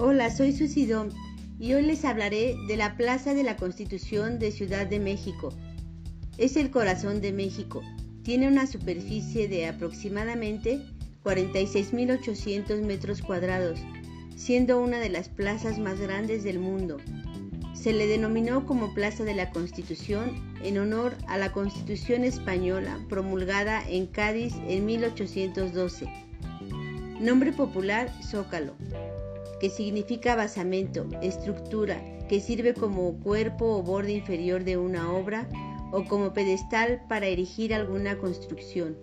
Hola, soy Susidón y hoy les hablaré de la Plaza de la Constitución de Ciudad de México. Es el corazón de México. Tiene una superficie de aproximadamente 46.800 metros cuadrados, siendo una de las plazas más grandes del mundo. Se le denominó como Plaza de la Constitución en honor a la Constitución española promulgada en Cádiz en 1812. Nombre popular Zócalo que significa basamento, estructura, que sirve como cuerpo o borde inferior de una obra o como pedestal para erigir alguna construcción.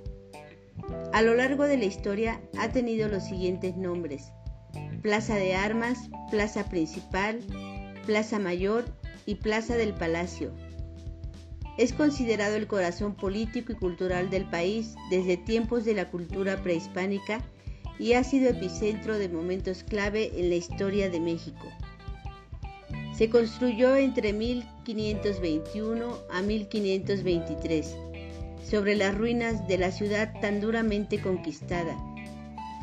A lo largo de la historia ha tenido los siguientes nombres. Plaza de Armas, Plaza Principal, Plaza Mayor y Plaza del Palacio. Es considerado el corazón político y cultural del país desde tiempos de la cultura prehispánica y ha sido epicentro de momentos clave en la historia de México. Se construyó entre 1521 a 1523, sobre las ruinas de la ciudad tan duramente conquistada.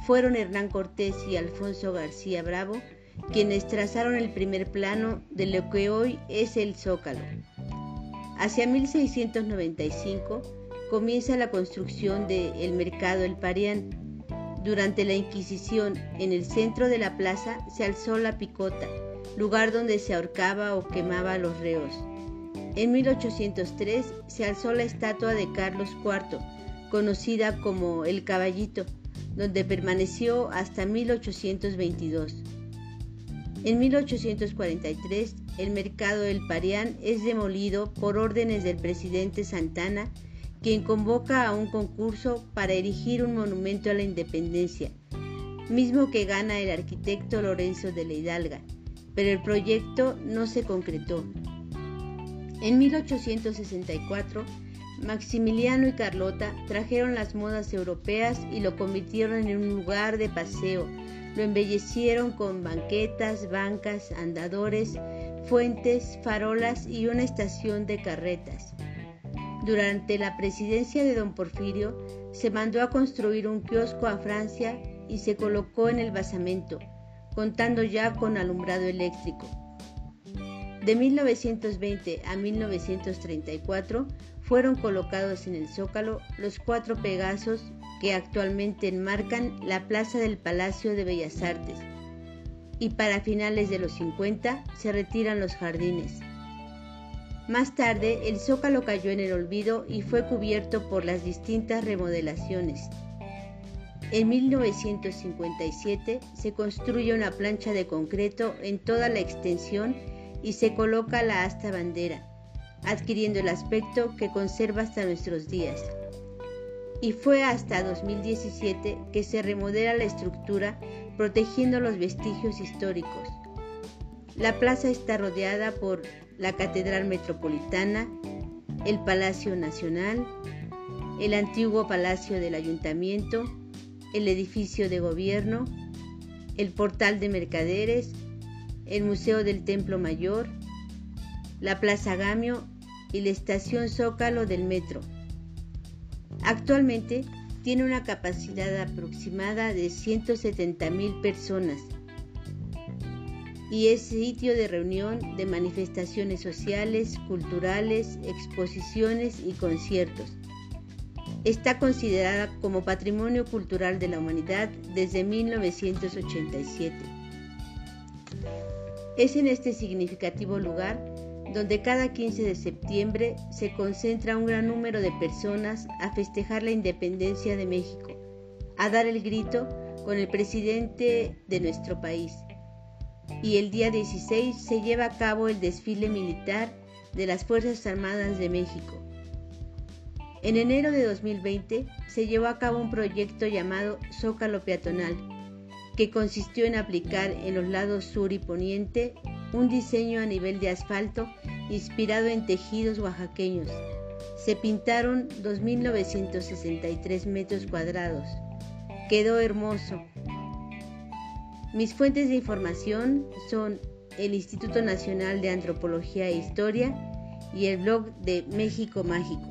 Fueron Hernán Cortés y Alfonso García Bravo quienes trazaron el primer plano de lo que hoy es el Zócalo. Hacia 1695 comienza la construcción del el mercado El Parián, durante la Inquisición, en el centro de la plaza se alzó la picota, lugar donde se ahorcaba o quemaba a los reos. En 1803 se alzó la estatua de Carlos IV, conocida como el Caballito, donde permaneció hasta 1822. En 1843, el mercado del Parián es demolido por órdenes del presidente Santana quien convoca a un concurso para erigir un monumento a la independencia, mismo que gana el arquitecto Lorenzo de la Hidalga, pero el proyecto no se concretó. En 1864, Maximiliano y Carlota trajeron las modas europeas y lo convirtieron en un lugar de paseo. Lo embellecieron con banquetas, bancas, andadores, fuentes, farolas y una estación de carretas. Durante la presidencia de don Porfirio se mandó a construir un kiosco a Francia y se colocó en el basamento, contando ya con alumbrado eléctrico. De 1920 a 1934 fueron colocados en el Zócalo los cuatro Pegasos que actualmente enmarcan la plaza del Palacio de Bellas Artes y para finales de los 50 se retiran los jardines. Más tarde, el zócalo cayó en el olvido y fue cubierto por las distintas remodelaciones. En 1957 se construye una plancha de concreto en toda la extensión y se coloca la asta bandera, adquiriendo el aspecto que conserva hasta nuestros días. Y fue hasta 2017 que se remodela la estructura protegiendo los vestigios históricos. La plaza está rodeada por la Catedral Metropolitana, el Palacio Nacional, el antiguo Palacio del Ayuntamiento, el edificio de gobierno, el portal de mercaderes, el Museo del Templo Mayor, la Plaza Gamio y la estación Zócalo del Metro. Actualmente tiene una capacidad aproximada de 170 mil personas y es sitio de reunión de manifestaciones sociales, culturales, exposiciones y conciertos. Está considerada como Patrimonio Cultural de la Humanidad desde 1987. Es en este significativo lugar donde cada 15 de septiembre se concentra un gran número de personas a festejar la independencia de México, a dar el grito con el presidente de nuestro país y el día 16 se lleva a cabo el desfile militar de las Fuerzas Armadas de México. En enero de 2020 se llevó a cabo un proyecto llamado Zócalo Peatonal, que consistió en aplicar en los lados sur y poniente un diseño a nivel de asfalto inspirado en tejidos oaxaqueños. Se pintaron 2.963 metros cuadrados. Quedó hermoso, mis fuentes de información son el Instituto Nacional de Antropología e Historia y el blog de México Mágico.